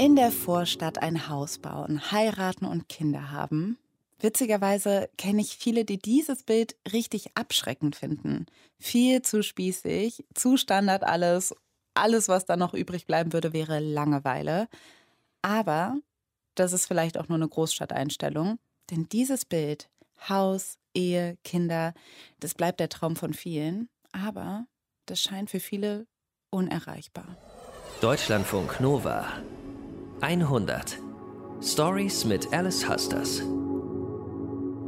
In der Vorstadt ein Haus bauen, heiraten und Kinder haben. Witzigerweise kenne ich viele, die dieses Bild richtig abschreckend finden. Viel zu spießig, zu Standard alles. Alles, was da noch übrig bleiben würde, wäre Langeweile. Aber das ist vielleicht auch nur eine Großstadteinstellung. Denn dieses Bild, Haus, Ehe, Kinder, das bleibt der Traum von vielen. Aber das scheint für viele unerreichbar. Deutschlandfunk Nova 100 Stories mit Alice Husters.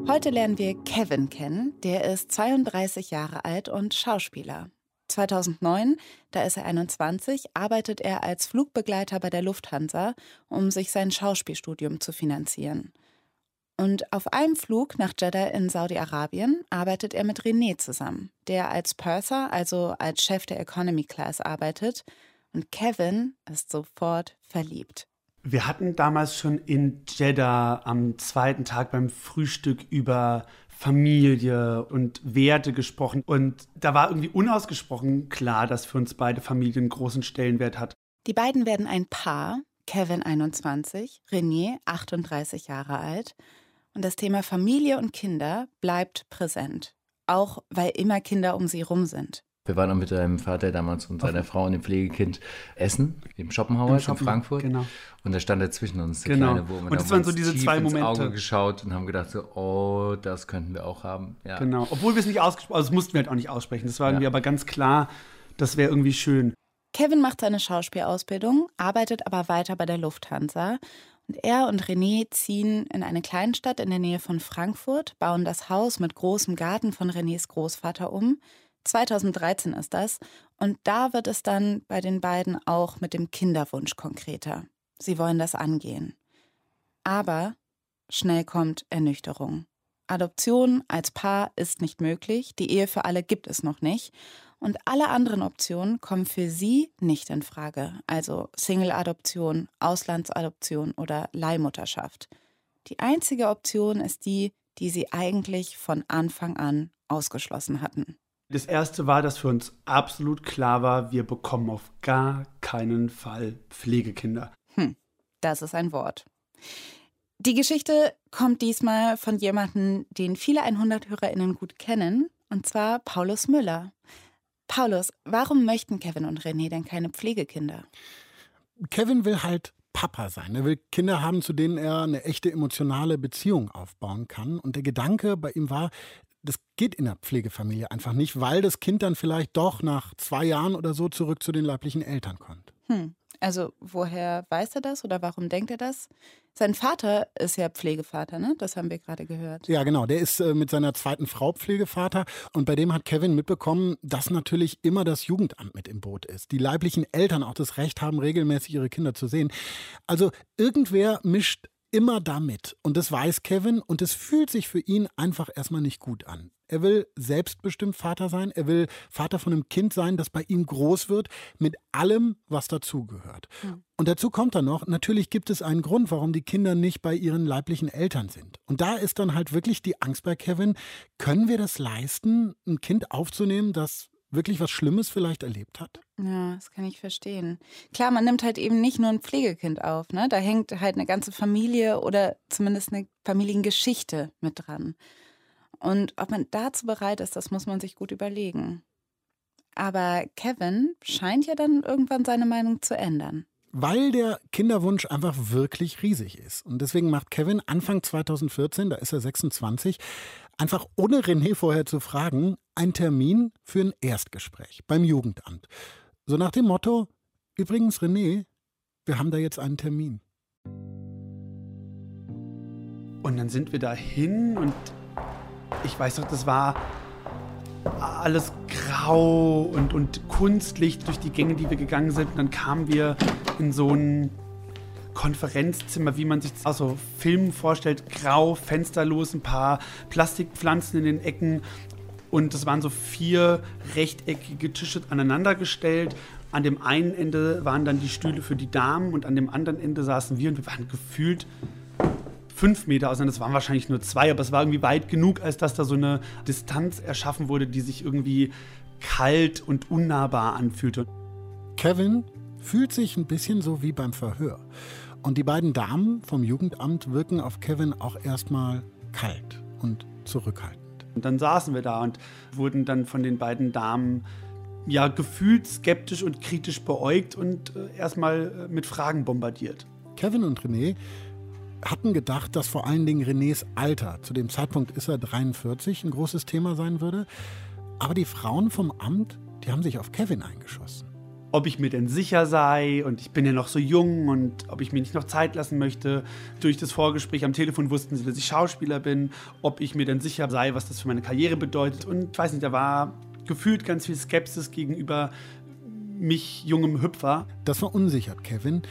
Heute lernen wir Kevin kennen. Der ist 32 Jahre alt und Schauspieler. 2009, da ist er 21, arbeitet er als Flugbegleiter bei der Lufthansa, um sich sein Schauspielstudium zu finanzieren. Und auf einem Flug nach Jeddah in Saudi-Arabien arbeitet er mit René zusammen, der als Purser, also als Chef der Economy Class arbeitet. Und Kevin ist sofort verliebt. Wir hatten damals schon in Jeddah am zweiten Tag beim Frühstück über Familie und Werte gesprochen. Und da war irgendwie unausgesprochen klar, dass für uns beide Familien großen Stellenwert hat. Die beiden werden ein Paar, Kevin 21, René 38 Jahre alt. Und das Thema Familie und Kinder bleibt präsent, auch weil immer Kinder um sie rum sind. Wir waren auch mit deinem Vater damals und seiner Frau und dem Pflegekind essen im Schopenhauer in Frankfurt. Genau. Und da stand er zwischen uns, der genau. kleine Wurm. Und, und das waren so diese zwei Momente. Auge geschaut und haben gedacht so, oh, das könnten wir auch haben. Ja. Genau. Obwohl wir es nicht ausgesprochen, also das mussten wir halt auch nicht aussprechen. Das war irgendwie ja. aber ganz klar, das wäre irgendwie schön. Kevin macht seine Schauspielausbildung, arbeitet aber weiter bei der Lufthansa und er und René ziehen in eine Kleinstadt in der Nähe von Frankfurt, bauen das Haus mit großem Garten von Renés Großvater um. 2013 ist das. Und da wird es dann bei den beiden auch mit dem Kinderwunsch konkreter. Sie wollen das angehen. Aber schnell kommt Ernüchterung. Adoption als Paar ist nicht möglich, die Ehe für alle gibt es noch nicht und alle anderen Optionen kommen für sie nicht in Frage, also Single-Adoption, Auslandsadoption oder Leihmutterschaft. Die einzige Option ist die, die sie eigentlich von Anfang an ausgeschlossen hatten. Das erste war, dass für uns absolut klar war, wir bekommen auf gar keinen Fall Pflegekinder. Hm, das ist ein Wort. Die Geschichte kommt diesmal von jemandem, den viele 100-HörerInnen gut kennen, und zwar Paulus Müller. Paulus, warum möchten Kevin und René denn keine Pflegekinder? Kevin will halt Papa sein. Er will Kinder haben, zu denen er eine echte emotionale Beziehung aufbauen kann. Und der Gedanke bei ihm war, geht in der Pflegefamilie einfach nicht, weil das Kind dann vielleicht doch nach zwei Jahren oder so zurück zu den leiblichen Eltern kommt. Hm. Also woher weiß er das oder warum denkt er das? Sein Vater ist ja Pflegevater, ne? Das haben wir gerade gehört. Ja, genau. Der ist äh, mit seiner zweiten Frau Pflegevater und bei dem hat Kevin mitbekommen, dass natürlich immer das Jugendamt mit im Boot ist. Die leiblichen Eltern auch das Recht haben, regelmäßig ihre Kinder zu sehen. Also irgendwer mischt immer damit. Und das weiß Kevin und es fühlt sich für ihn einfach erstmal nicht gut an. Er will selbstbestimmt Vater sein. Er will Vater von einem Kind sein, das bei ihm groß wird, mit allem, was dazugehört. Mhm. Und dazu kommt dann noch, natürlich gibt es einen Grund, warum die Kinder nicht bei ihren leiblichen Eltern sind. Und da ist dann halt wirklich die Angst bei Kevin, können wir das leisten, ein Kind aufzunehmen, das wirklich was Schlimmes vielleicht erlebt hat? Ja, das kann ich verstehen. Klar, man nimmt halt eben nicht nur ein Pflegekind auf, ne? Da hängt halt eine ganze Familie oder zumindest eine Familiengeschichte mit dran. Und ob man dazu bereit ist, das muss man sich gut überlegen. Aber Kevin scheint ja dann irgendwann seine Meinung zu ändern. Weil der Kinderwunsch einfach wirklich riesig ist. Und deswegen macht Kevin Anfang 2014, da ist er 26, einfach ohne René vorher zu fragen, einen Termin für ein Erstgespräch beim Jugendamt. So nach dem Motto, übrigens René, wir haben da jetzt einen Termin. Und dann sind wir da hin und ich weiß noch, das war alles grau und, und Kunstlicht durch die Gänge, die wir gegangen sind. Und dann kamen wir in so ein Konferenzzimmer, wie man sich aus so Filmen vorstellt. Grau, fensterlos, ein paar Plastikpflanzen in den Ecken. Und es waren so vier rechteckige Tische aneinandergestellt. An dem einen Ende waren dann die Stühle für die Damen und an dem anderen Ende saßen wir und wir waren gefühlt fünf Meter auseinander. Das waren wahrscheinlich nur zwei, aber es war irgendwie weit genug, als dass da so eine Distanz erschaffen wurde, die sich irgendwie kalt und unnahbar anfühlte. Kevin fühlt sich ein bisschen so wie beim Verhör. Und die beiden Damen vom Jugendamt wirken auf Kevin auch erstmal kalt und zurückhaltend. Und dann saßen wir da und wurden dann von den beiden Damen ja gefühlt skeptisch und kritisch beäugt und äh, erstmal äh, mit Fragen bombardiert. Kevin und René hatten gedacht, dass vor allen Dingen Renés Alter, zu dem Zeitpunkt ist er 43, ein großes Thema sein würde. Aber die Frauen vom Amt, die haben sich auf Kevin eingeschossen. Ob ich mir denn sicher sei und ich bin ja noch so jung und ob ich mir nicht noch Zeit lassen möchte. Durch das Vorgespräch am Telefon wussten sie, dass ich Schauspieler bin, ob ich mir denn sicher sei, was das für meine Karriere bedeutet. Und ich weiß nicht, da war gefühlt ganz viel Skepsis gegenüber mich, jungem Hüpfer. Das verunsichert Kevin.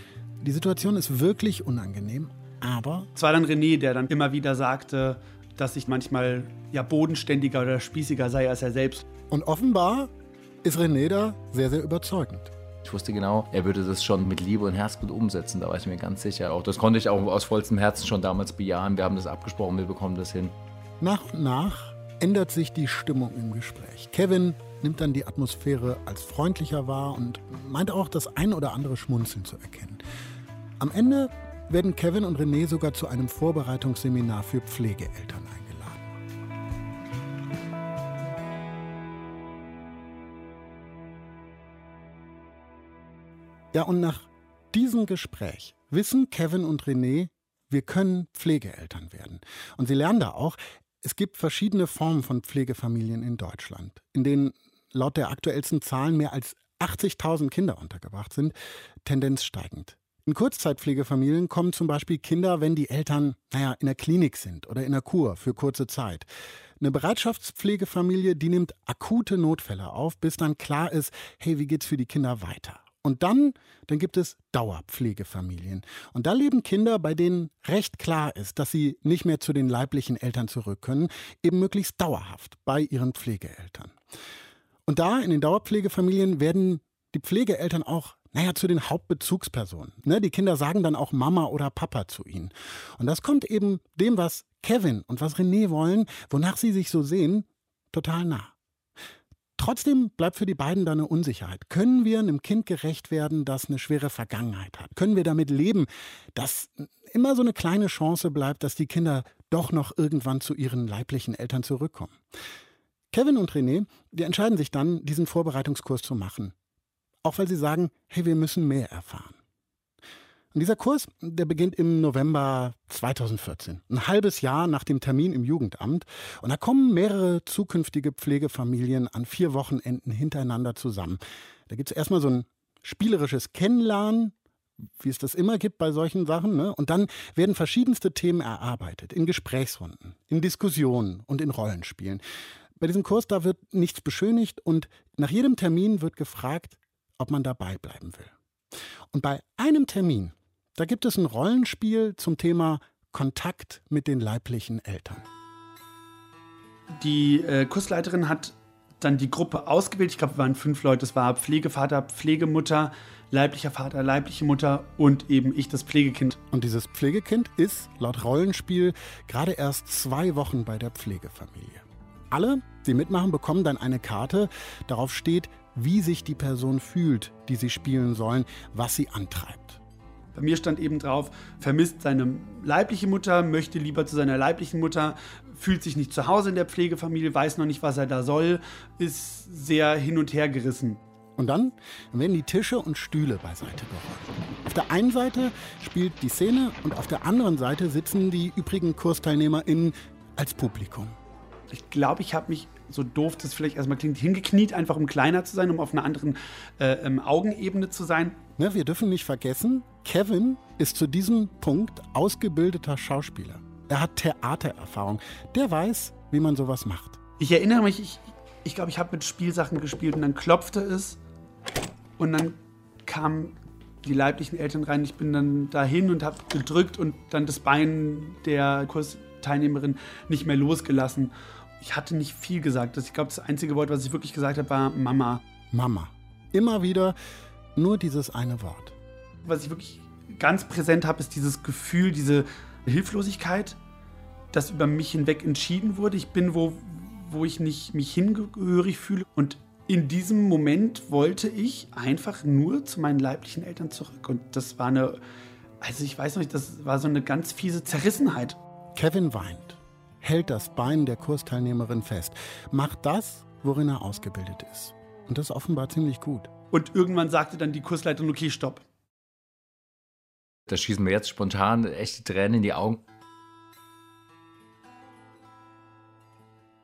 Die Situation ist wirklich unangenehm, aber. Es war dann René, der dann immer wieder sagte, dass ich manchmal ja bodenständiger oder spießiger sei als er selbst. Und offenbar ist René da sehr, sehr überzeugend. Ich wusste genau, er würde das schon mit Liebe und Herzblut umsetzen, da war ich mir ganz sicher. Auch das konnte ich auch aus vollstem Herzen schon damals bejahen. Wir haben das abgesprochen, wir bekommen das hin. Nach und nach ändert sich die Stimmung im Gespräch. Kevin nimmt dann die Atmosphäre als freundlicher wahr und meint auch das ein oder andere Schmunzeln zu erkennen. Am Ende werden Kevin und René sogar zu einem Vorbereitungsseminar für Pflegeeltern eingeladen. Ja, und nach diesem Gespräch wissen Kevin und René, wir können Pflegeeltern werden. Und sie lernen da auch, es gibt verschiedene Formen von Pflegefamilien in Deutschland, in denen laut der aktuellsten Zahlen mehr als 80.000 Kinder untergebracht sind, Tendenz steigend. In Kurzzeitpflegefamilien kommen zum Beispiel Kinder, wenn die Eltern, naja, in der Klinik sind oder in der Kur für kurze Zeit. Eine Bereitschaftspflegefamilie, die nimmt akute Notfälle auf, bis dann klar ist, hey, wie geht's für die Kinder weiter? Und dann, dann gibt es Dauerpflegefamilien. Und da leben Kinder, bei denen recht klar ist, dass sie nicht mehr zu den leiblichen Eltern zurück können, eben möglichst dauerhaft bei ihren Pflegeeltern. Und da in den Dauerpflegefamilien werden die Pflegeeltern auch naja, zu den Hauptbezugspersonen. Ne, die Kinder sagen dann auch Mama oder Papa zu ihnen. Und das kommt eben dem, was Kevin und was René wollen, wonach sie sich so sehen, total nah. Trotzdem bleibt für die beiden da eine Unsicherheit. Können wir einem Kind gerecht werden, das eine schwere Vergangenheit hat? Können wir damit leben, dass immer so eine kleine Chance bleibt, dass die Kinder doch noch irgendwann zu ihren leiblichen Eltern zurückkommen? Kevin und René, die entscheiden sich dann, diesen Vorbereitungskurs zu machen. Auch weil sie sagen, hey, wir müssen mehr erfahren. Und dieser Kurs, der beginnt im November 2014, ein halbes Jahr nach dem Termin im Jugendamt. Und da kommen mehrere zukünftige Pflegefamilien an vier Wochenenden hintereinander zusammen. Da gibt es erstmal so ein spielerisches Kennenlernen, wie es das immer gibt bei solchen Sachen. Ne? Und dann werden verschiedenste Themen erarbeitet, in Gesprächsrunden, in Diskussionen und in Rollenspielen. Bei diesem Kurs, da wird nichts beschönigt und nach jedem Termin wird gefragt, ob man dabei bleiben will. Und bei einem Termin, da gibt es ein Rollenspiel zum Thema Kontakt mit den leiblichen Eltern. Die äh, Kursleiterin hat dann die Gruppe ausgewählt. Ich glaube, wir waren fünf Leute. Es war Pflegevater, Pflegemutter, leiblicher Vater, leibliche Mutter und eben ich, das Pflegekind. Und dieses Pflegekind ist laut Rollenspiel gerade erst zwei Wochen bei der Pflegefamilie. Alle, die mitmachen, bekommen dann eine Karte. Darauf steht, wie sich die Person fühlt, die sie spielen sollen, was sie antreibt. Bei mir stand eben drauf, vermisst seine leibliche Mutter, möchte lieber zu seiner leiblichen Mutter, fühlt sich nicht zu Hause in der Pflegefamilie, weiß noch nicht, was er da soll, ist sehr hin und her gerissen. Und dann werden die Tische und Stühle beiseite geräumt. Auf der einen Seite spielt die Szene und auf der anderen Seite sitzen die übrigen KursteilnehmerInnen als Publikum. Ich glaube, ich habe mich, so doof das vielleicht erstmal klingt, hingekniet, einfach um kleiner zu sein, um auf einer anderen äh, ähm, Augenebene zu sein. Ne, wir dürfen nicht vergessen, Kevin ist zu diesem Punkt ausgebildeter Schauspieler. Er hat Theatererfahrung. Der weiß, wie man sowas macht. Ich erinnere mich, ich glaube, ich, glaub, ich habe mit Spielsachen gespielt und dann klopfte es und dann kamen die leiblichen Eltern rein. Ich bin dann dahin und habe gedrückt und dann das Bein der Kursteilnehmerin nicht mehr losgelassen ich hatte nicht viel gesagt. Ich glaube, das einzige Wort, was ich wirklich gesagt habe, war Mama. Mama. Immer wieder nur dieses eine Wort. Was ich wirklich ganz präsent habe, ist dieses Gefühl, diese Hilflosigkeit, dass über mich hinweg entschieden wurde. Ich bin wo, wo ich nicht mich hingehörig fühle. Und in diesem Moment wollte ich einfach nur zu meinen leiblichen Eltern zurück. Und das war eine also ich weiß nicht, das war so eine ganz fiese Zerrissenheit. Kevin weint, hält das Bein der Kursteilnehmerin fest, macht das, worin er ausgebildet ist. Und das offenbar ziemlich gut. Und irgendwann sagte dann die Kursleiterin, okay, stopp. Da schießen mir jetzt spontan echte Tränen in die Augen.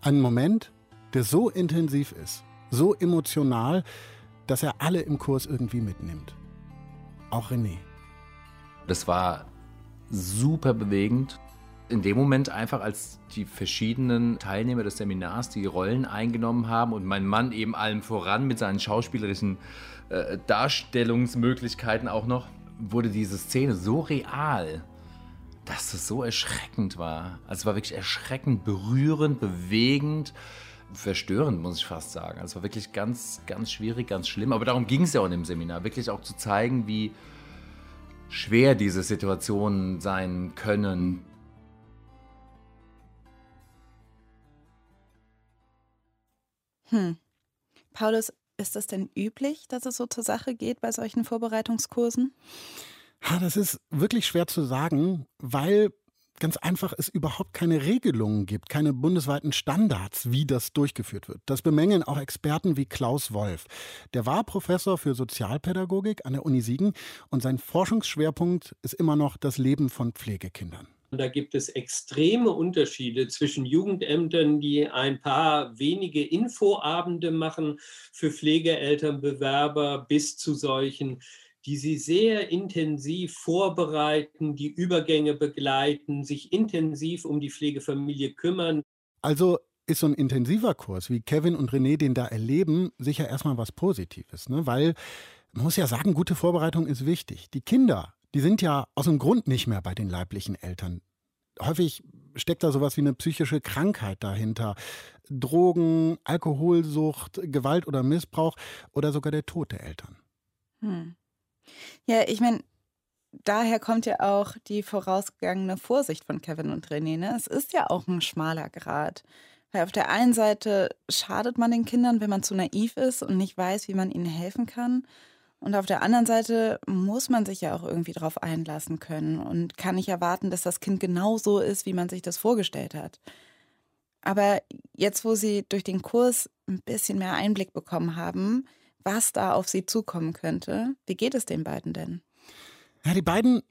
Ein Moment, der so intensiv ist, so emotional, dass er alle im Kurs irgendwie mitnimmt. Auch René. Das war super bewegend. In dem Moment einfach, als die verschiedenen Teilnehmer des Seminars die Rollen eingenommen haben und mein Mann eben allem voran mit seinen schauspielerischen äh, Darstellungsmöglichkeiten auch noch, wurde diese Szene so real, dass es so erschreckend war. Also es war wirklich erschreckend, berührend, bewegend, verstörend, muss ich fast sagen. Also es war wirklich ganz, ganz schwierig, ganz schlimm. Aber darum ging es ja auch in dem Seminar, wirklich auch zu zeigen, wie schwer diese Situationen sein können. Hm. Paulus, ist das denn üblich, dass es so zur Sache geht bei solchen Vorbereitungskursen? Das ist wirklich schwer zu sagen, weil ganz einfach es überhaupt keine Regelungen gibt, keine bundesweiten Standards, wie das durchgeführt wird. Das bemängeln auch Experten wie Klaus Wolf. Der war Professor für Sozialpädagogik an der Uni Siegen und sein Forschungsschwerpunkt ist immer noch das Leben von Pflegekindern. Da gibt es extreme Unterschiede zwischen Jugendämtern, die ein paar wenige Infoabende machen für Pflegeelternbewerber, bis zu solchen, die sie sehr intensiv vorbereiten, die Übergänge begleiten, sich intensiv um die Pflegefamilie kümmern. Also ist so ein intensiver Kurs, wie Kevin und René den da erleben, sicher erstmal was Positives, ne? weil man muss ja sagen, gute Vorbereitung ist wichtig. Die Kinder die sind ja aus dem Grund nicht mehr bei den leiblichen Eltern. Häufig steckt da sowas wie eine psychische Krankheit dahinter. Drogen, Alkoholsucht, Gewalt oder Missbrauch oder sogar der Tod der Eltern. Hm. Ja, ich meine, daher kommt ja auch die vorausgegangene Vorsicht von Kevin und René. Ne? Es ist ja auch ein schmaler Grad. Weil auf der einen Seite schadet man den Kindern, wenn man zu naiv ist und nicht weiß, wie man ihnen helfen kann. Und auf der anderen Seite muss man sich ja auch irgendwie darauf einlassen können und kann nicht erwarten, dass das Kind genau so ist, wie man sich das vorgestellt hat. Aber jetzt, wo Sie durch den Kurs ein bisschen mehr Einblick bekommen haben, was da auf Sie zukommen könnte, wie geht es den beiden denn? Ja, die beiden,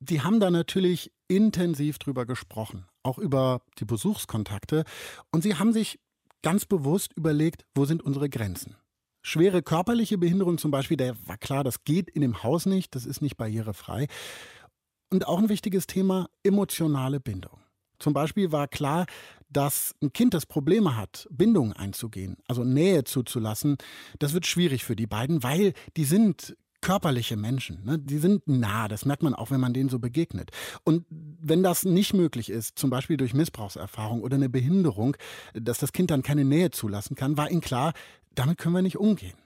die haben da natürlich intensiv drüber gesprochen, auch über die Besuchskontakte. Und sie haben sich ganz bewusst überlegt, wo sind unsere Grenzen? Schwere körperliche Behinderung zum Beispiel, da war klar, das geht in dem Haus nicht, das ist nicht barrierefrei. Und auch ein wichtiges Thema, emotionale Bindung. Zum Beispiel war klar, dass ein Kind, das Probleme hat, Bindungen einzugehen, also Nähe zuzulassen, das wird schwierig für die beiden, weil die sind körperliche Menschen. Ne? Die sind nah, das merkt man auch, wenn man denen so begegnet. Und wenn das nicht möglich ist, zum Beispiel durch Missbrauchserfahrung oder eine Behinderung, dass das Kind dann keine Nähe zulassen kann, war ihnen klar, damit können wir nicht umgehen.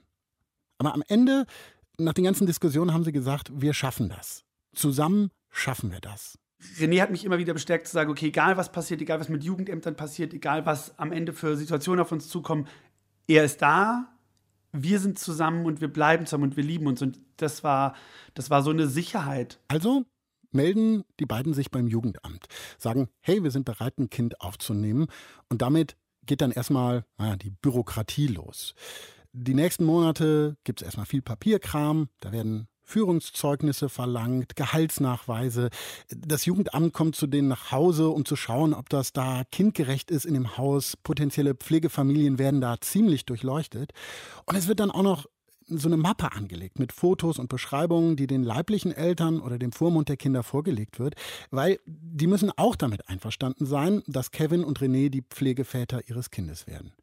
Aber am Ende, nach den ganzen Diskussionen, haben sie gesagt, wir schaffen das. Zusammen schaffen wir das. René hat mich immer wieder bestärkt zu sagen, okay, egal was passiert, egal was mit Jugendämtern passiert, egal was am Ende für Situationen auf uns zukommen, er ist da, wir sind zusammen und wir bleiben zusammen und wir lieben uns. Und das war, das war so eine Sicherheit. Also melden die beiden sich beim Jugendamt, sagen, hey, wir sind bereit, ein Kind aufzunehmen. Und damit geht dann erstmal naja, die Bürokratie los. Die nächsten Monate gibt es erstmal viel Papierkram, da werden Führungszeugnisse verlangt, Gehaltsnachweise. Das Jugendamt kommt zu denen nach Hause, um zu schauen, ob das da kindgerecht ist in dem Haus. Potenzielle Pflegefamilien werden da ziemlich durchleuchtet. Und es wird dann auch noch so eine Mappe angelegt mit Fotos und Beschreibungen, die den leiblichen Eltern oder dem Vormund der Kinder vorgelegt wird, weil die müssen auch damit einverstanden sein, dass Kevin und René die Pflegeväter ihres Kindes werden.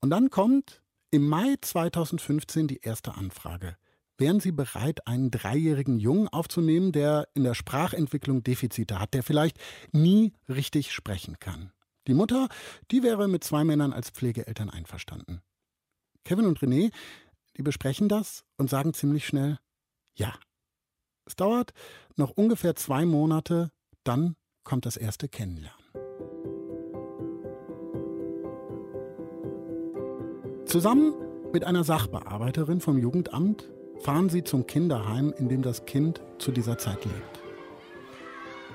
Und dann kommt im Mai 2015 die erste Anfrage. Wären Sie bereit, einen dreijährigen Jungen aufzunehmen, der in der Sprachentwicklung Defizite hat, der vielleicht nie richtig sprechen kann? Die Mutter, die wäre mit zwei Männern als Pflegeeltern einverstanden. Kevin und René, die besprechen das und sagen ziemlich schnell Ja. Es dauert noch ungefähr zwei Monate, dann kommt das erste Kennenlernen. Zusammen mit einer Sachbearbeiterin vom Jugendamt fahren sie zum Kinderheim, in dem das Kind zu dieser Zeit lebt.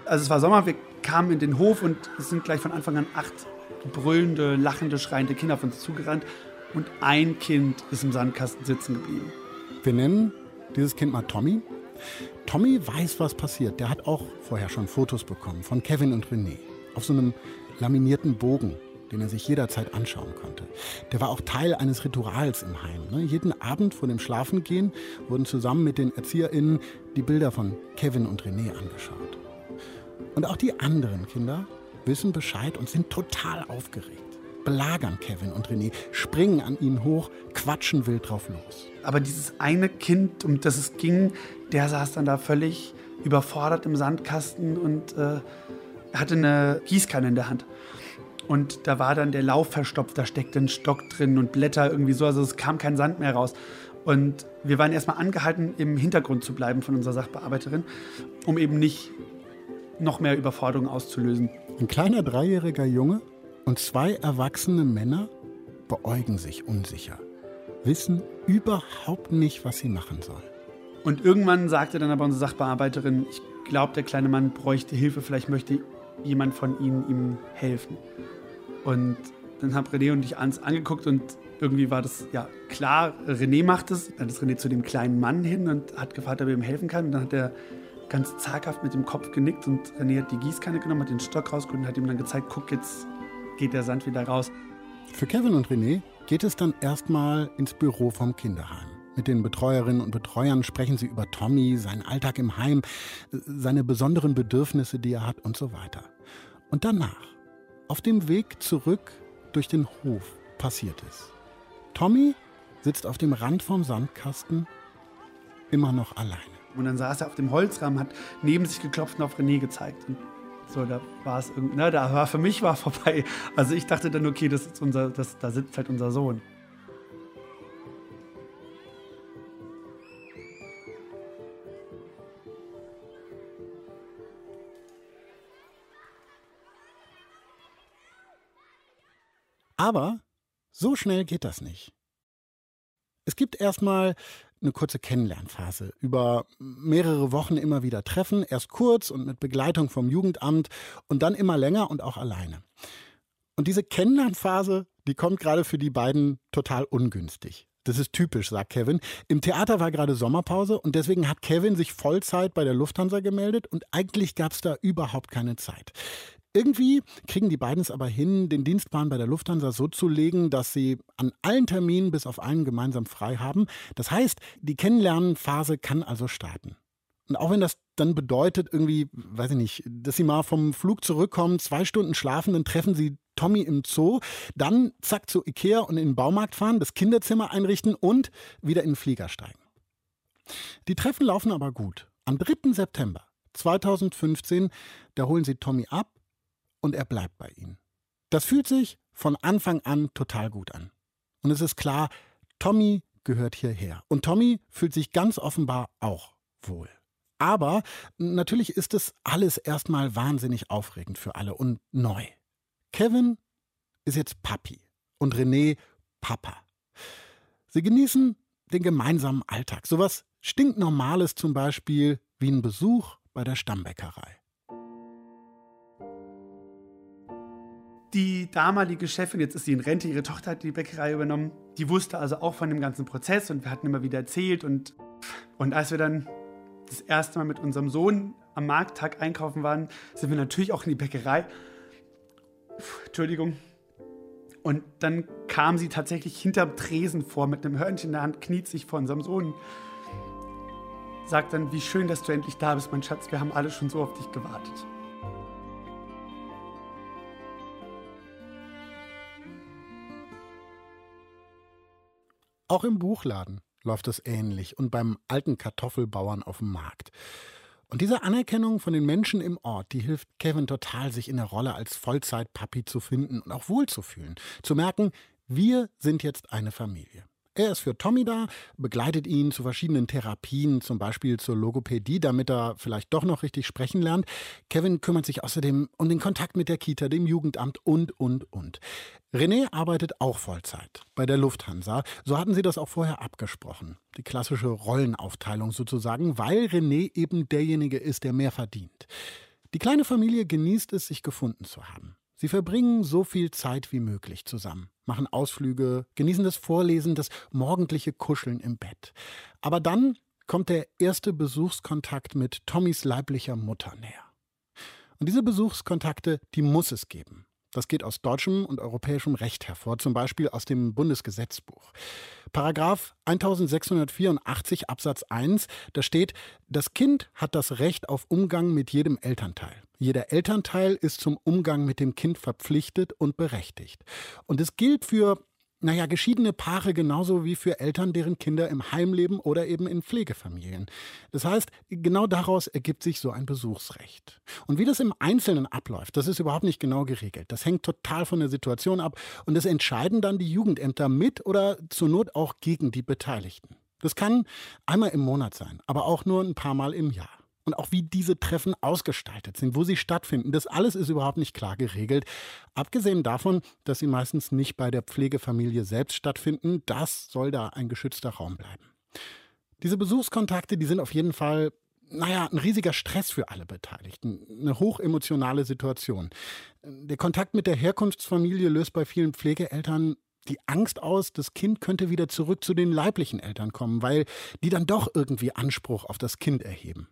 Also es war Sommer, wir kamen in den Hof und es sind gleich von Anfang an acht brüllende, lachende, schreiende Kinder auf uns zugerannt. Und ein Kind ist im Sandkasten sitzen geblieben. Wir nennen dieses Kind mal Tommy. Tommy weiß, was passiert. Der hat auch vorher schon Fotos bekommen von Kevin und René. Auf so einem laminierten Bogen, den er sich jederzeit anschauen konnte. Der war auch Teil eines Rituals im Heim. Ne? Jeden Abend vor dem Schlafengehen wurden zusammen mit den ErzieherInnen die Bilder von Kevin und René angeschaut. Und auch die anderen Kinder wissen Bescheid und sind total aufgeregt. Belagern Kevin und René, springen an ihnen hoch, quatschen wild drauf los. Aber dieses eine Kind, um das es ging, der saß dann da völlig überfordert im Sandkasten und äh, hatte eine Gießkanne in der Hand. Und da war dann der Lauf verstopft, da steckte ein Stock drin und Blätter irgendwie so, also es kam kein Sand mehr raus. Und wir waren erstmal angehalten, im Hintergrund zu bleiben von unserer Sachbearbeiterin, um eben nicht noch mehr Überforderung auszulösen. Ein kleiner dreijähriger Junge und zwei erwachsene Männer beäugen sich unsicher, wissen überhaupt nicht, was sie machen sollen. Und irgendwann sagte dann aber unsere Sachbearbeiterin, ich glaube, der kleine Mann bräuchte Hilfe, vielleicht möchte jemand von ihnen ihm helfen. Und dann haben René und ich uns angeguckt und irgendwie war das ja klar, René macht es. Dann ist René zu dem kleinen Mann hin und hat gefragt, ob er ihm helfen kann. Und dann hat er ganz zaghaft mit dem Kopf genickt und René hat die Gießkanne genommen, hat den Stock rausgeholt und hat ihm dann gezeigt, guck, jetzt geht der Sand wieder raus. Für Kevin und René geht es dann erstmal ins Büro vom Kinderheim. Mit den Betreuerinnen und Betreuern sprechen sie über Tommy, seinen Alltag im Heim, seine besonderen Bedürfnisse, die er hat und so weiter. Und danach, auf dem Weg zurück durch den Hof, passiert es. Tommy sitzt auf dem Rand vom Sandkasten, immer noch alleine. Und dann saß er auf dem Holzrahmen, hat neben sich geklopft und auf René gezeigt. Und so, da war es irgendwie, ne, da war für mich war vorbei. Also ich dachte dann, okay, das ist unser, das, da sitzt halt unser Sohn. Aber so schnell geht das nicht. Es gibt erstmal eine kurze Kennenlernphase. Über mehrere Wochen immer wieder Treffen, erst kurz und mit Begleitung vom Jugendamt und dann immer länger und auch alleine. Und diese Kennenlernphase, die kommt gerade für die beiden total ungünstig. Das ist typisch, sagt Kevin. Im Theater war gerade Sommerpause und deswegen hat Kevin sich Vollzeit bei der Lufthansa gemeldet und eigentlich gab es da überhaupt keine Zeit. Irgendwie kriegen die beiden es aber hin, den Dienstplan bei der Lufthansa so zu legen, dass sie an allen Terminen bis auf einen gemeinsam frei haben. Das heißt, die Kennenlernphase kann also starten. Und auch wenn das dann bedeutet, irgendwie, weiß ich nicht, dass sie mal vom Flug zurückkommen, zwei Stunden schlafen, dann treffen sie Tommy im Zoo, dann zack zu Ikea und in den Baumarkt fahren, das Kinderzimmer einrichten und wieder in den Flieger steigen. Die Treffen laufen aber gut. Am 3. September 2015, da holen sie Tommy ab und er bleibt bei ihnen. Das fühlt sich von Anfang an total gut an. Und es ist klar, Tommy gehört hierher. Und Tommy fühlt sich ganz offenbar auch wohl. Aber natürlich ist es alles erstmal wahnsinnig aufregend für alle und neu. Kevin ist jetzt Papi und René Papa. Sie genießen den gemeinsamen Alltag. Sowas stinknormales zum Beispiel wie ein Besuch bei der Stammbäckerei. Die damalige Chefin, jetzt ist sie in Rente, ihre Tochter hat die Bäckerei übernommen, die wusste also auch von dem ganzen Prozess und wir hatten immer wieder erzählt und, und als wir dann das erste Mal mit unserem Sohn am Markttag einkaufen waren, sind wir natürlich auch in die Bäckerei. Entschuldigung. Und dann kam sie tatsächlich hinterm Tresen vor mit einem Hörnchen in der Hand, kniet sich vor unserem Sohn. Sagt dann, wie schön, dass du endlich da bist, mein Schatz. Wir haben alle schon so auf dich gewartet. Auch im Buchladen läuft es ähnlich und beim alten Kartoffelbauern auf dem Markt. Und diese Anerkennung von den Menschen im Ort, die hilft Kevin total, sich in der Rolle als Vollzeitpapi zu finden und auch wohlzufühlen. Zu merken, wir sind jetzt eine Familie. Er ist für Tommy da, begleitet ihn zu verschiedenen Therapien, zum Beispiel zur Logopädie, damit er vielleicht doch noch richtig sprechen lernt. Kevin kümmert sich außerdem um den Kontakt mit der Kita, dem Jugendamt und, und, und. René arbeitet auch Vollzeit bei der Lufthansa. So hatten sie das auch vorher abgesprochen. Die klassische Rollenaufteilung sozusagen, weil René eben derjenige ist, der mehr verdient. Die kleine Familie genießt es, sich gefunden zu haben. Sie verbringen so viel Zeit wie möglich zusammen, machen Ausflüge, genießen das Vorlesen, das morgendliche Kuscheln im Bett. Aber dann kommt der erste Besuchskontakt mit Tommys leiblicher Mutter näher. Und diese Besuchskontakte, die muss es geben. Das geht aus deutschem und europäischem Recht hervor, zum Beispiel aus dem Bundesgesetzbuch. Paragraph 1684 Absatz 1, da steht, das Kind hat das Recht auf Umgang mit jedem Elternteil. Jeder Elternteil ist zum Umgang mit dem Kind verpflichtet und berechtigt. Und es gilt für naja, geschiedene Paare genauso wie für Eltern, deren Kinder im Heim leben oder eben in Pflegefamilien. Das heißt, genau daraus ergibt sich so ein Besuchsrecht. Und wie das im Einzelnen abläuft, das ist überhaupt nicht genau geregelt. Das hängt total von der Situation ab und das entscheiden dann die Jugendämter mit oder zur Not auch gegen die Beteiligten. Das kann einmal im Monat sein, aber auch nur ein paar Mal im Jahr und auch wie diese Treffen ausgestaltet sind, wo sie stattfinden. Das alles ist überhaupt nicht klar geregelt. Abgesehen davon, dass sie meistens nicht bei der Pflegefamilie selbst stattfinden, das soll da ein geschützter Raum bleiben. Diese Besuchskontakte, die sind auf jeden Fall naja, ein riesiger Stress für alle Beteiligten, eine hochemotionale Situation. Der Kontakt mit der Herkunftsfamilie löst bei vielen Pflegeeltern die Angst aus, das Kind könnte wieder zurück zu den leiblichen Eltern kommen, weil die dann doch irgendwie Anspruch auf das Kind erheben.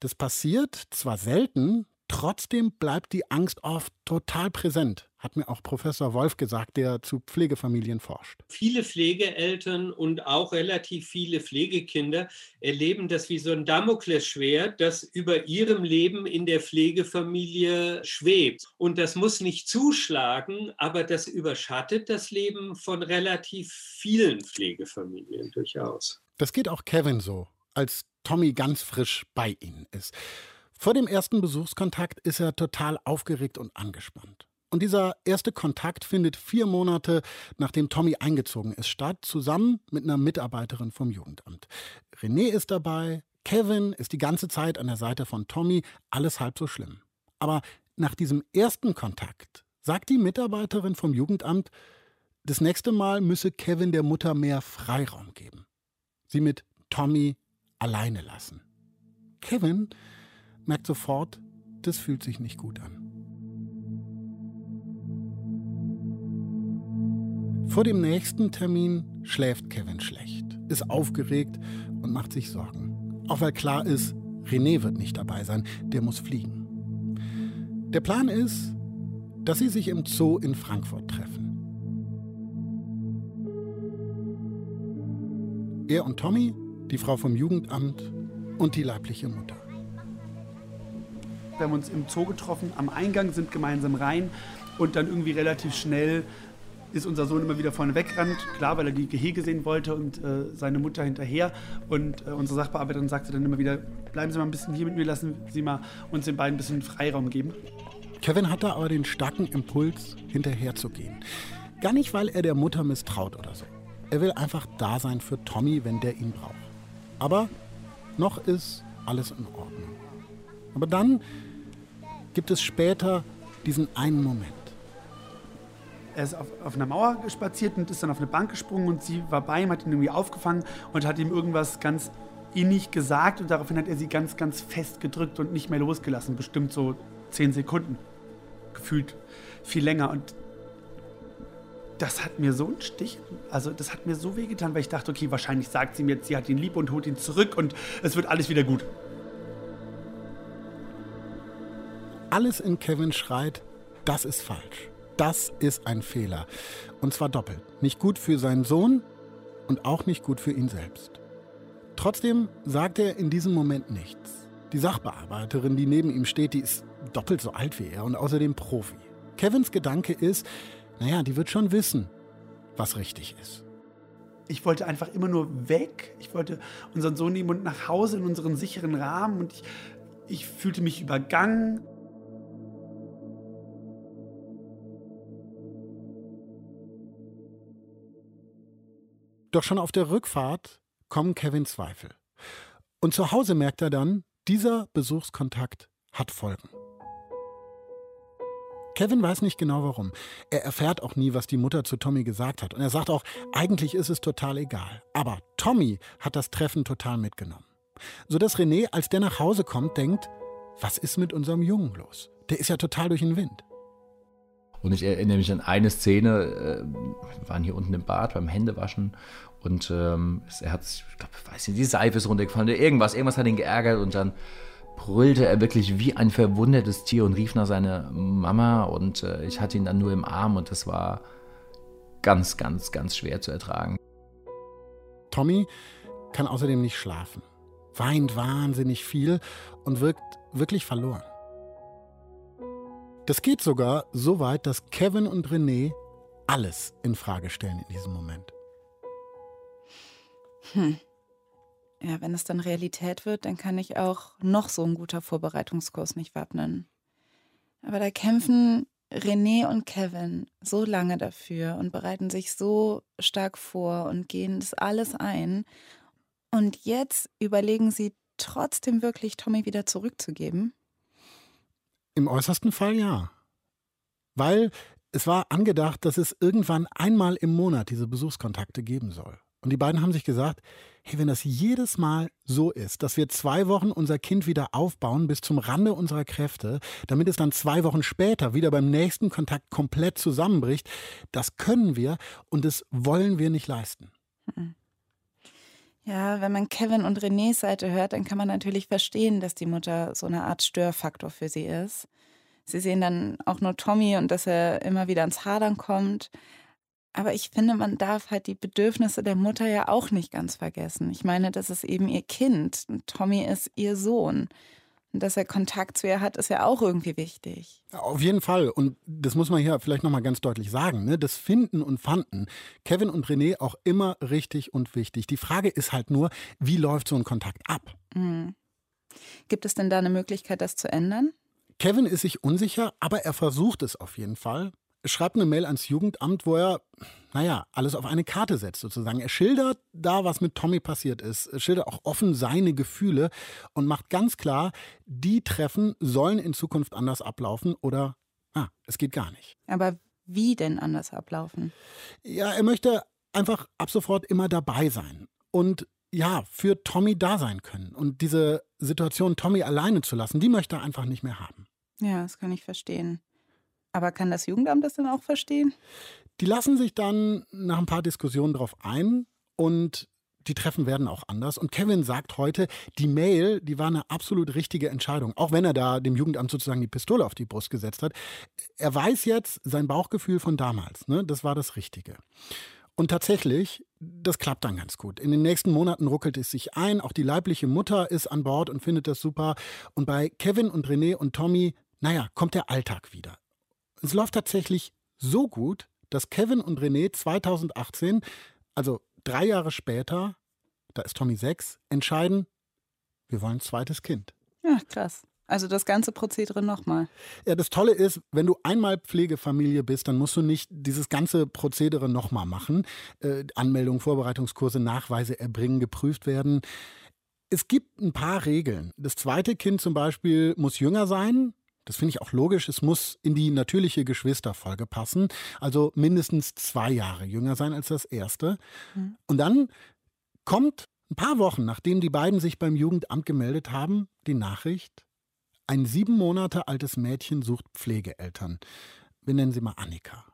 Das passiert zwar selten, trotzdem bleibt die Angst oft total präsent, hat mir auch Professor Wolf gesagt, der zu Pflegefamilien forscht. Viele Pflegeeltern und auch relativ viele Pflegekinder erleben das wie so ein Damoklesschwert, das über ihrem Leben in der Pflegefamilie schwebt. Und das muss nicht zuschlagen, aber das überschattet das Leben von relativ vielen Pflegefamilien durchaus. Das geht auch Kevin so. Als Tommy ganz frisch bei ihnen ist. Vor dem ersten Besuchskontakt ist er total aufgeregt und angespannt. Und dieser erste Kontakt findet vier Monate nachdem Tommy eingezogen ist statt, zusammen mit einer Mitarbeiterin vom Jugendamt. René ist dabei, Kevin ist die ganze Zeit an der Seite von Tommy, alles halb so schlimm. Aber nach diesem ersten Kontakt sagt die Mitarbeiterin vom Jugendamt, das nächste Mal müsse Kevin der Mutter mehr Freiraum geben. Sie mit Tommy alleine lassen. Kevin merkt sofort, das fühlt sich nicht gut an. Vor dem nächsten Termin schläft Kevin schlecht, ist aufgeregt und macht sich Sorgen. Auch weil klar ist, René wird nicht dabei sein, der muss fliegen. Der Plan ist, dass sie sich im Zoo in Frankfurt treffen. Er und Tommy die Frau vom Jugendamt und die leibliche Mutter. Wir haben uns im Zoo getroffen, am Eingang sind gemeinsam rein und dann irgendwie relativ schnell ist unser Sohn immer wieder vorne weggerannt, klar, weil er die Gehege sehen wollte und äh, seine Mutter hinterher. Und äh, unsere Sachbearbeiterin sagte dann immer wieder, bleiben Sie mal ein bisschen hier mit mir, lassen Sie mal uns den beiden ein bisschen Freiraum geben. Kevin hatte aber den starken Impuls, hinterher zu gehen. Gar nicht, weil er der Mutter misstraut oder so. Er will einfach da sein für Tommy, wenn der ihn braucht. Aber noch ist alles in Ordnung. Aber dann gibt es später diesen einen Moment. Er ist auf, auf einer Mauer spaziert und ist dann auf eine Bank gesprungen und sie war bei ihm, hat ihn irgendwie aufgefangen und hat ihm irgendwas ganz innig gesagt und daraufhin hat er sie ganz, ganz fest gedrückt und nicht mehr losgelassen. Bestimmt so zehn Sekunden. Gefühlt viel länger. Und das hat mir so einen Stich, also das hat mir so wehgetan, weil ich dachte, okay, wahrscheinlich sagt sie mir jetzt, sie hat ihn lieb und holt ihn zurück und es wird alles wieder gut. Alles in Kevin schreit, das ist falsch. Das ist ein Fehler. Und zwar doppelt. Nicht gut für seinen Sohn und auch nicht gut für ihn selbst. Trotzdem sagt er in diesem Moment nichts. Die Sachbearbeiterin, die neben ihm steht, die ist doppelt so alt wie er und außerdem Profi. Kevins Gedanke ist, naja, die wird schon wissen, was richtig ist. Ich wollte einfach immer nur weg. Ich wollte unseren Sohn nehmen und nach Hause in unseren sicheren Rahmen. Und ich, ich fühlte mich übergangen. Doch schon auf der Rückfahrt kommen Kevin Zweifel. Und zu Hause merkt er dann, dieser Besuchskontakt hat Folgen. Kevin weiß nicht genau warum. Er erfährt auch nie, was die Mutter zu Tommy gesagt hat. Und er sagt auch, eigentlich ist es total egal. Aber Tommy hat das Treffen total mitgenommen. Sodass René, als der nach Hause kommt, denkt, was ist mit unserem Jungen los? Der ist ja total durch den Wind. Und ich erinnere mich an eine Szene, äh, wir waren hier unten im Bad beim Händewaschen und ähm, er hat, ich glaube, weiß nicht, die Seife ist runtergefallen, irgendwas, irgendwas hat ihn geärgert und dann brüllte er wirklich wie ein verwundetes Tier und rief nach seiner Mama und äh, ich hatte ihn dann nur im Arm und das war ganz, ganz, ganz schwer zu ertragen. Tommy kann außerdem nicht schlafen, weint wahnsinnig viel und wirkt wirklich verloren. Das geht sogar so weit, dass Kevin und René alles in Frage stellen in diesem Moment. Hm. Ja, wenn es dann Realität wird, dann kann ich auch noch so ein guter Vorbereitungskurs nicht wappnen. Aber da kämpfen René und Kevin so lange dafür und bereiten sich so stark vor und gehen das alles ein. Und jetzt überlegen sie trotzdem wirklich, Tommy wieder zurückzugeben. Im äußersten Fall ja. Weil es war angedacht, dass es irgendwann einmal im Monat diese Besuchskontakte geben soll. Und die beiden haben sich gesagt, hey, wenn das jedes Mal so ist, dass wir zwei Wochen unser Kind wieder aufbauen bis zum Rande unserer Kräfte, damit es dann zwei Wochen später wieder beim nächsten Kontakt komplett zusammenbricht, das können wir und das wollen wir nicht leisten. Hm. Ja, wenn man Kevin und Renés Seite hört, dann kann man natürlich verstehen, dass die Mutter so eine Art Störfaktor für sie ist. Sie sehen dann auch nur Tommy und dass er immer wieder ins Hadern kommt. Aber ich finde, man darf halt die Bedürfnisse der Mutter ja auch nicht ganz vergessen. Ich meine, das ist eben ihr Kind. Tommy ist ihr Sohn. Und dass er Kontakt zu ihr hat, ist ja auch irgendwie wichtig. Auf jeden Fall. Und das muss man hier vielleicht nochmal ganz deutlich sagen. Ne? Das Finden und Fanden, Kevin und René auch immer richtig und wichtig. Die Frage ist halt nur, wie läuft so ein Kontakt ab? Mhm. Gibt es denn da eine Möglichkeit, das zu ändern? Kevin ist sich unsicher, aber er versucht es auf jeden Fall schreibt eine Mail ans Jugendamt, wo er, naja, alles auf eine Karte setzt sozusagen. Er schildert da, was mit Tommy passiert ist. Er schildert auch offen seine Gefühle und macht ganz klar, die Treffen sollen in Zukunft anders ablaufen oder, ah, es geht gar nicht. Aber wie denn anders ablaufen? Ja, er möchte einfach ab sofort immer dabei sein und ja, für Tommy da sein können. Und diese Situation, Tommy alleine zu lassen, die möchte er einfach nicht mehr haben. Ja, das kann ich verstehen. Aber kann das Jugendamt das dann auch verstehen? Die lassen sich dann nach ein paar Diskussionen darauf ein und die Treffen werden auch anders. Und Kevin sagt heute, die Mail, die war eine absolut richtige Entscheidung, auch wenn er da dem Jugendamt sozusagen die Pistole auf die Brust gesetzt hat. Er weiß jetzt sein Bauchgefühl von damals, ne? das war das Richtige. Und tatsächlich, das klappt dann ganz gut. In den nächsten Monaten ruckelt es sich ein. Auch die leibliche Mutter ist an Bord und findet das super. Und bei Kevin und René und Tommy, naja, kommt der Alltag wieder. Es läuft tatsächlich so gut, dass Kevin und René 2018, also drei Jahre später, da ist Tommy sechs, entscheiden, wir wollen ein zweites Kind. Ja, krass. Also das ganze Prozedere nochmal. Ja, das Tolle ist, wenn du einmal Pflegefamilie bist, dann musst du nicht dieses ganze Prozedere nochmal machen. Äh, Anmeldung, Vorbereitungskurse, Nachweise erbringen, geprüft werden. Es gibt ein paar Regeln. Das zweite Kind zum Beispiel muss jünger sein. Das finde ich auch logisch. Es muss in die natürliche Geschwisterfolge passen. Also mindestens zwei Jahre jünger sein als das erste. Mhm. Und dann kommt ein paar Wochen, nachdem die beiden sich beim Jugendamt gemeldet haben, die Nachricht, ein sieben Monate altes Mädchen sucht Pflegeeltern. Wir nennen sie mal Annika.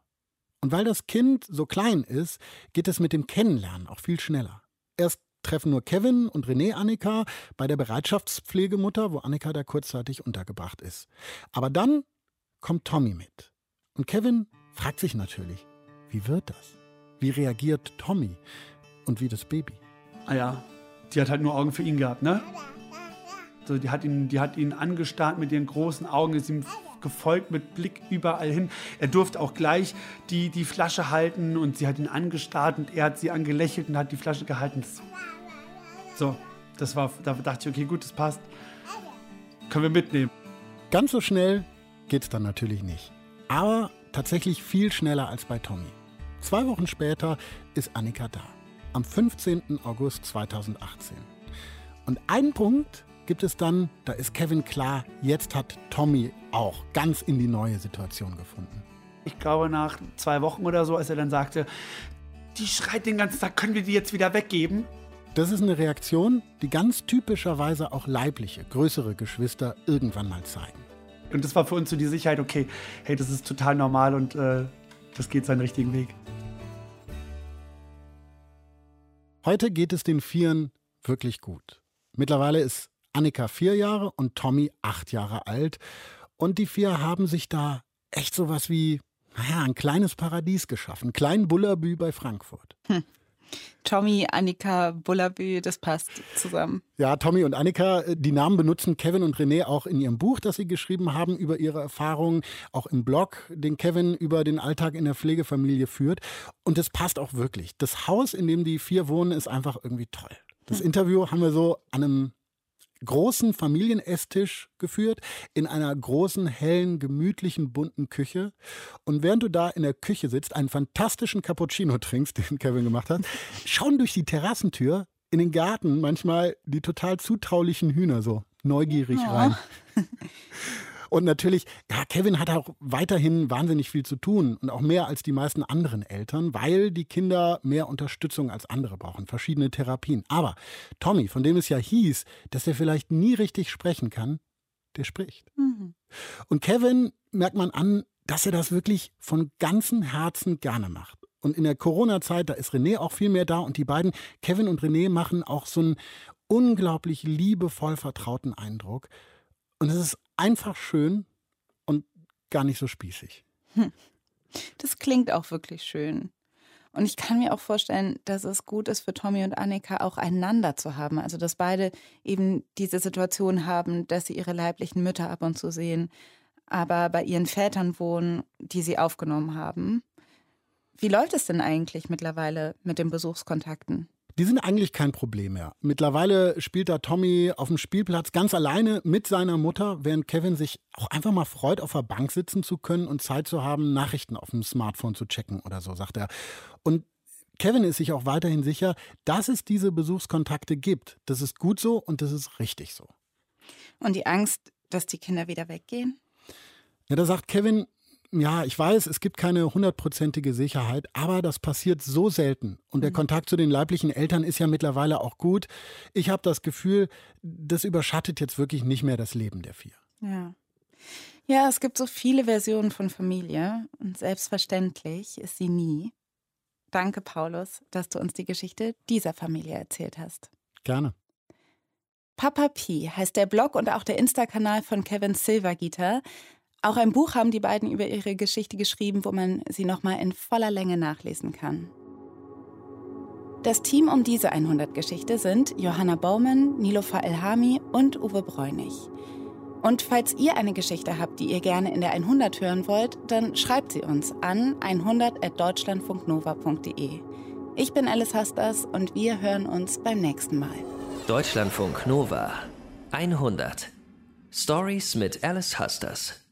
Und weil das Kind so klein ist, geht es mit dem Kennenlernen auch viel schneller. Erst treffen nur Kevin und René Annika bei der Bereitschaftspflegemutter, wo Annika da kurzzeitig untergebracht ist. Aber dann kommt Tommy mit. Und Kevin fragt sich natürlich, wie wird das? Wie reagiert Tommy? Und wie das Baby? Ah ja, die hat halt nur Augen für ihn gehabt, ne? So, die, hat ihn, die hat ihn angestarrt mit ihren großen Augen, ist ihm gefolgt mit Blick überall hin. Er durfte auch gleich die, die Flasche halten und sie hat ihn angestarrt und er hat sie angelächelt und hat die Flasche gehalten. Das so, das war, da dachte ich, okay, gut, das passt. Können wir mitnehmen. Ganz so schnell geht es dann natürlich nicht. Aber tatsächlich viel schneller als bei Tommy. Zwei Wochen später ist Annika da. Am 15. August 2018. Und einen Punkt gibt es dann, da ist Kevin klar, jetzt hat Tommy auch ganz in die neue Situation gefunden. Ich glaube, nach zwei Wochen oder so, als er dann sagte, die schreit den ganzen Tag, können wir die jetzt wieder weggeben? Das ist eine Reaktion, die ganz typischerweise auch leibliche, größere Geschwister irgendwann mal zeigen. Und das war für uns so die Sicherheit, okay, hey, das ist total normal und äh, das geht seinen richtigen Weg. Heute geht es den Vieren wirklich gut. Mittlerweile ist Annika vier Jahre und Tommy acht Jahre alt. Und die vier haben sich da echt sowas wie, naja, ein kleines Paradies geschaffen. Klein Bullabü bei Frankfurt. Hm. Tommy, Annika, Bullabü, das passt zusammen. Ja, Tommy und Annika, äh, die Namen benutzen Kevin und René auch in ihrem Buch, das sie geschrieben haben über ihre Erfahrungen, auch im Blog, den Kevin über den Alltag in der Pflegefamilie führt. Und das passt auch wirklich. Das Haus, in dem die vier wohnen, ist einfach irgendwie toll. Das hm. Interview haben wir so an einem großen Familienesstisch geführt, in einer großen, hellen, gemütlichen, bunten Küche. Und während du da in der Küche sitzt, einen fantastischen Cappuccino trinkst, den Kevin gemacht hat, schauen durch die Terrassentür in den Garten manchmal die total zutraulichen Hühner so neugierig ja. rein. Und natürlich, ja, Kevin hat auch weiterhin wahnsinnig viel zu tun und auch mehr als die meisten anderen Eltern, weil die Kinder mehr Unterstützung als andere brauchen, verschiedene Therapien. Aber Tommy, von dem es ja hieß, dass er vielleicht nie richtig sprechen kann, der spricht. Mhm. Und Kevin merkt man an, dass er das wirklich von ganzem Herzen gerne macht. Und in der Corona-Zeit, da ist René auch viel mehr da und die beiden, Kevin und René, machen auch so einen unglaublich liebevoll vertrauten Eindruck. Und es ist einfach schön und gar nicht so spießig. Hm. Das klingt auch wirklich schön. Und ich kann mir auch vorstellen, dass es gut ist für Tommy und Annika auch einander zu haben. Also, dass beide eben diese Situation haben, dass sie ihre leiblichen Mütter ab und zu sehen, aber bei ihren Vätern wohnen, die sie aufgenommen haben. Wie läuft es denn eigentlich mittlerweile mit den Besuchskontakten? Die sind eigentlich kein Problem mehr. Mittlerweile spielt da Tommy auf dem Spielplatz ganz alleine mit seiner Mutter, während Kevin sich auch einfach mal freut, auf der Bank sitzen zu können und Zeit zu haben, Nachrichten auf dem Smartphone zu checken oder so, sagt er. Und Kevin ist sich auch weiterhin sicher, dass es diese Besuchskontakte gibt. Das ist gut so und das ist richtig so. Und die Angst, dass die Kinder wieder weggehen? Ja, da sagt Kevin, ja, ich weiß, es gibt keine hundertprozentige Sicherheit, aber das passiert so selten. Und der mhm. Kontakt zu den leiblichen Eltern ist ja mittlerweile auch gut. Ich habe das Gefühl, das überschattet jetzt wirklich nicht mehr das Leben der vier. Ja. Ja, es gibt so viele Versionen von Familie und selbstverständlich ist sie nie. Danke, Paulus, dass du uns die Geschichte dieser Familie erzählt hast. Gerne. Papa P heißt der Blog und auch der Insta-Kanal von Kevin Silvergitter. Auch ein Buch haben die beiden über ihre Geschichte geschrieben, wo man sie nochmal in voller Länge nachlesen kann. Das Team um diese 100-Geschichte sind Johanna Baumann, Nilofa Elhami und Uwe Bräunig. Und falls ihr eine Geschichte habt, die ihr gerne in der 100 hören wollt, dann schreibt sie uns an 100.deutschlandfunknova.de. Ich bin Alice Hasters und wir hören uns beim nächsten Mal. Deutschlandfunk Nova 100 Stories mit Alice Hasters.